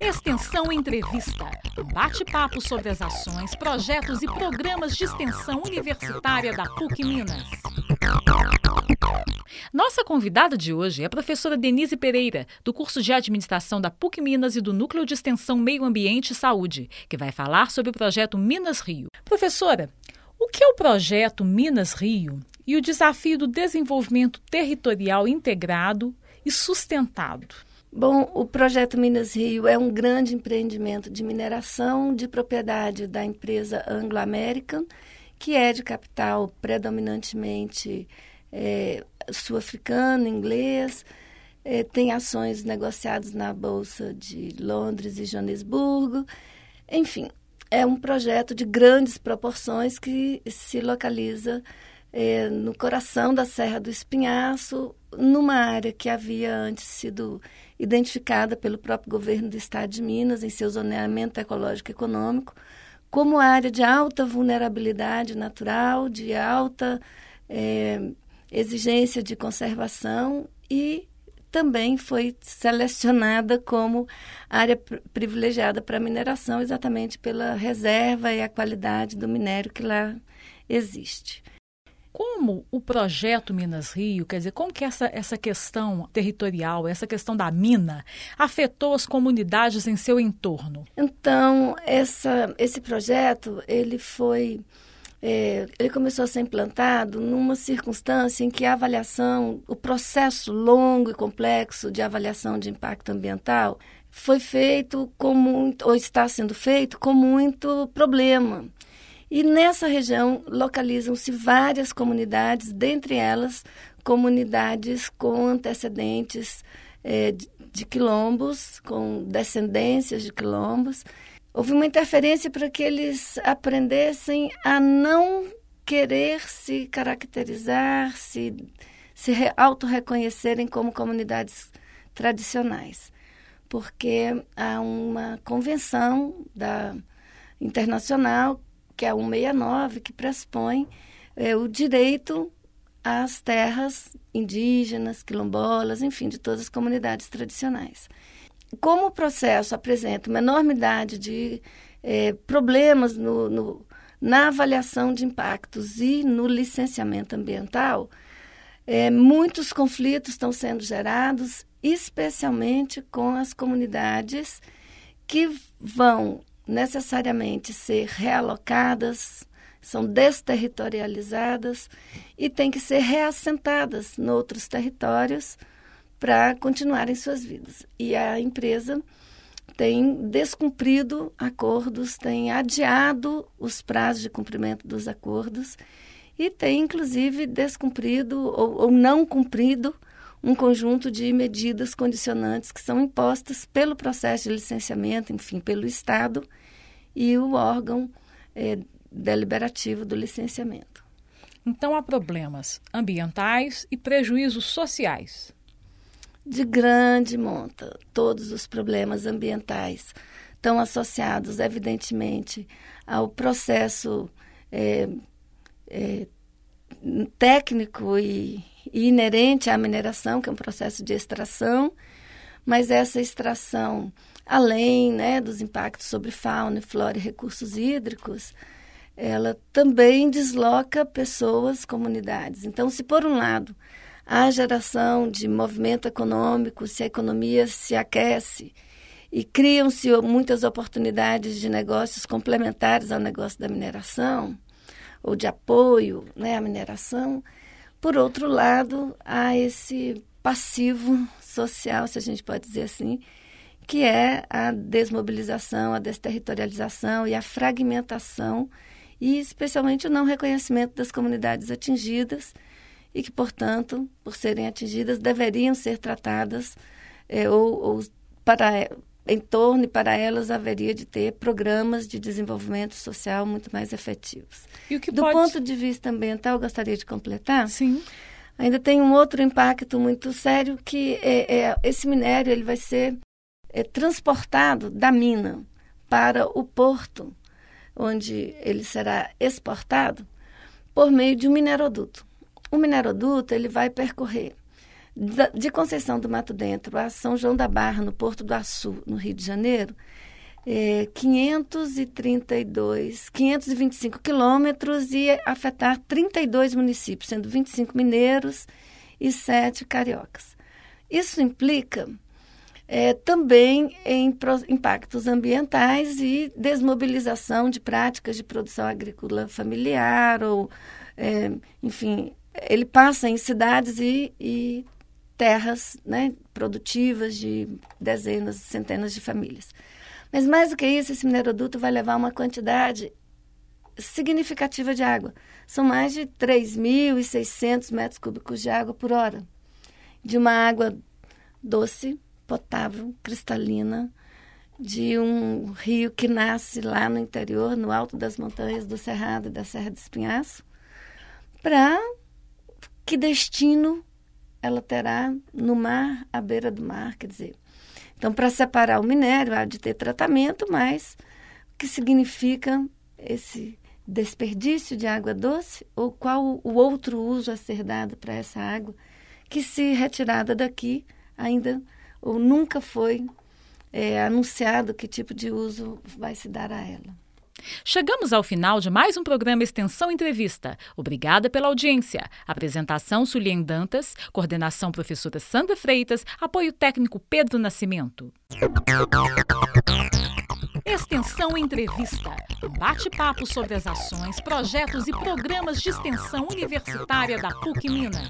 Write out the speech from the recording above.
Extensão Entrevista. Bate-papo sobre as ações, projetos e programas de extensão universitária da PUC Minas. Nossa convidada de hoje é a professora Denise Pereira, do curso de Administração da PUC Minas e do Núcleo de Extensão Meio Ambiente e Saúde, que vai falar sobre o projeto Minas Rio. Professora, o que é o projeto Minas Rio e o desafio do desenvolvimento territorial integrado e sustentado? Bom, o projeto Minas Rio é um grande empreendimento de mineração de propriedade da empresa Anglo American, que é de capital predominantemente é, sul-africano, inglês, é, tem ações negociadas na Bolsa de Londres e Joanesburgo. Enfim, é um projeto de grandes proporções que se localiza é, no coração da Serra do Espinhaço, numa área que havia antes sido identificada pelo próprio governo do Estado de Minas em seu zoneamento ecológico e econômico como área de alta vulnerabilidade natural, de alta é, exigência de conservação e também foi selecionada como área privilegiada para mineração, exatamente pela reserva e a qualidade do minério que lá existe. Como o projeto Minas Rio, quer dizer, como que essa, essa questão territorial, essa questão da mina, afetou as comunidades em seu entorno? Então, essa, esse projeto, ele foi... É, ele começou a ser implantado numa circunstância em que a avaliação, o processo longo e complexo de avaliação de impacto ambiental foi feito com muito, ou está sendo feito com muito problema. E nessa região localizam-se várias comunidades, dentre elas comunidades com antecedentes de, de quilombos, com descendências de quilombos. Houve uma interferência para que eles aprendessem a não querer se caracterizar, se, se auto-reconhecerem como comunidades tradicionais. Porque há uma convenção da internacional que é a 169, que pressupõe é, o direito às terras indígenas, quilombolas, enfim, de todas as comunidades tradicionais. Como o processo apresenta uma enormidade de é, problemas no, no, na avaliação de impactos e no licenciamento ambiental, é, muitos conflitos estão sendo gerados, especialmente com as comunidades que vão necessariamente ser realocadas, são desterritorializadas e têm que ser reassentadas em outros territórios para continuarem suas vidas. E a empresa tem descumprido acordos, tem adiado os prazos de cumprimento dos acordos e tem, inclusive, descumprido ou, ou não cumprido um conjunto de medidas condicionantes que são impostas pelo processo de licenciamento, enfim, pelo Estado e o órgão é, deliberativo do licenciamento. Então há problemas ambientais e prejuízos sociais. De grande monta, todos os problemas ambientais estão associados, evidentemente, ao processo é, é, técnico e, e inerente à mineração, que é um processo de extração, mas essa extração além né, dos impactos sobre fauna, flora e recursos hídricos, ela também desloca pessoas, comunidades. Então, se por um lado há geração de movimento econômico, se a economia se aquece e criam-se muitas oportunidades de negócios complementares ao negócio da mineração ou de apoio né, à mineração, por outro lado, há esse passivo social, se a gente pode dizer assim, que é a desmobilização, a desterritorialização e a fragmentação e especialmente o não reconhecimento das comunidades atingidas e que, portanto, por serem atingidas, deveriam ser tratadas é, ou, ou para em torno e para elas haveria de ter programas de desenvolvimento social muito mais efetivos. Do pode... ponto de vista ambiental, eu gostaria de completar. Sim. Ainda tem um outro impacto muito sério que é, é, esse minério ele vai ser é transportado da mina para o porto, onde ele será exportado, por meio de um mineroduto. O mineroduto ele vai percorrer de Conceição do Mato Dentro a São João da Barra, no Porto do Açu, no Rio de Janeiro, é, 532, 525 quilômetros e afetar 32 municípios, sendo 25 mineiros e 7 cariocas. Isso implica é, também em impactos ambientais e desmobilização de práticas de produção agrícola familiar, ou, é, enfim, ele passa em cidades e, e terras né, produtivas de dezenas, centenas de famílias. Mas mais do que isso, esse mineroduto vai levar uma quantidade significativa de água. São mais de 3.600 metros cúbicos de água por hora. De uma água doce, potável, cristalina, de um rio que nasce lá no interior, no alto das montanhas do Cerrado e da Serra de Espinhaço, para que destino ela terá no mar, à beira do mar, quer dizer, então, para separar o minério, há de ter tratamento, mas o que significa esse desperdício de água doce ou qual o outro uso a ser dado para essa água que, se retirada daqui, ainda ou nunca foi é, anunciado que tipo de uso vai se dar a ela. Chegamos ao final de mais um programa Extensão Entrevista. Obrigada pela audiência. Apresentação Sulien Dantas, coordenação professora Sandra Freitas, apoio técnico Pedro Nascimento. Extensão Entrevista. Bate-papo sobre as ações, projetos e programas de extensão universitária da PUC Minas.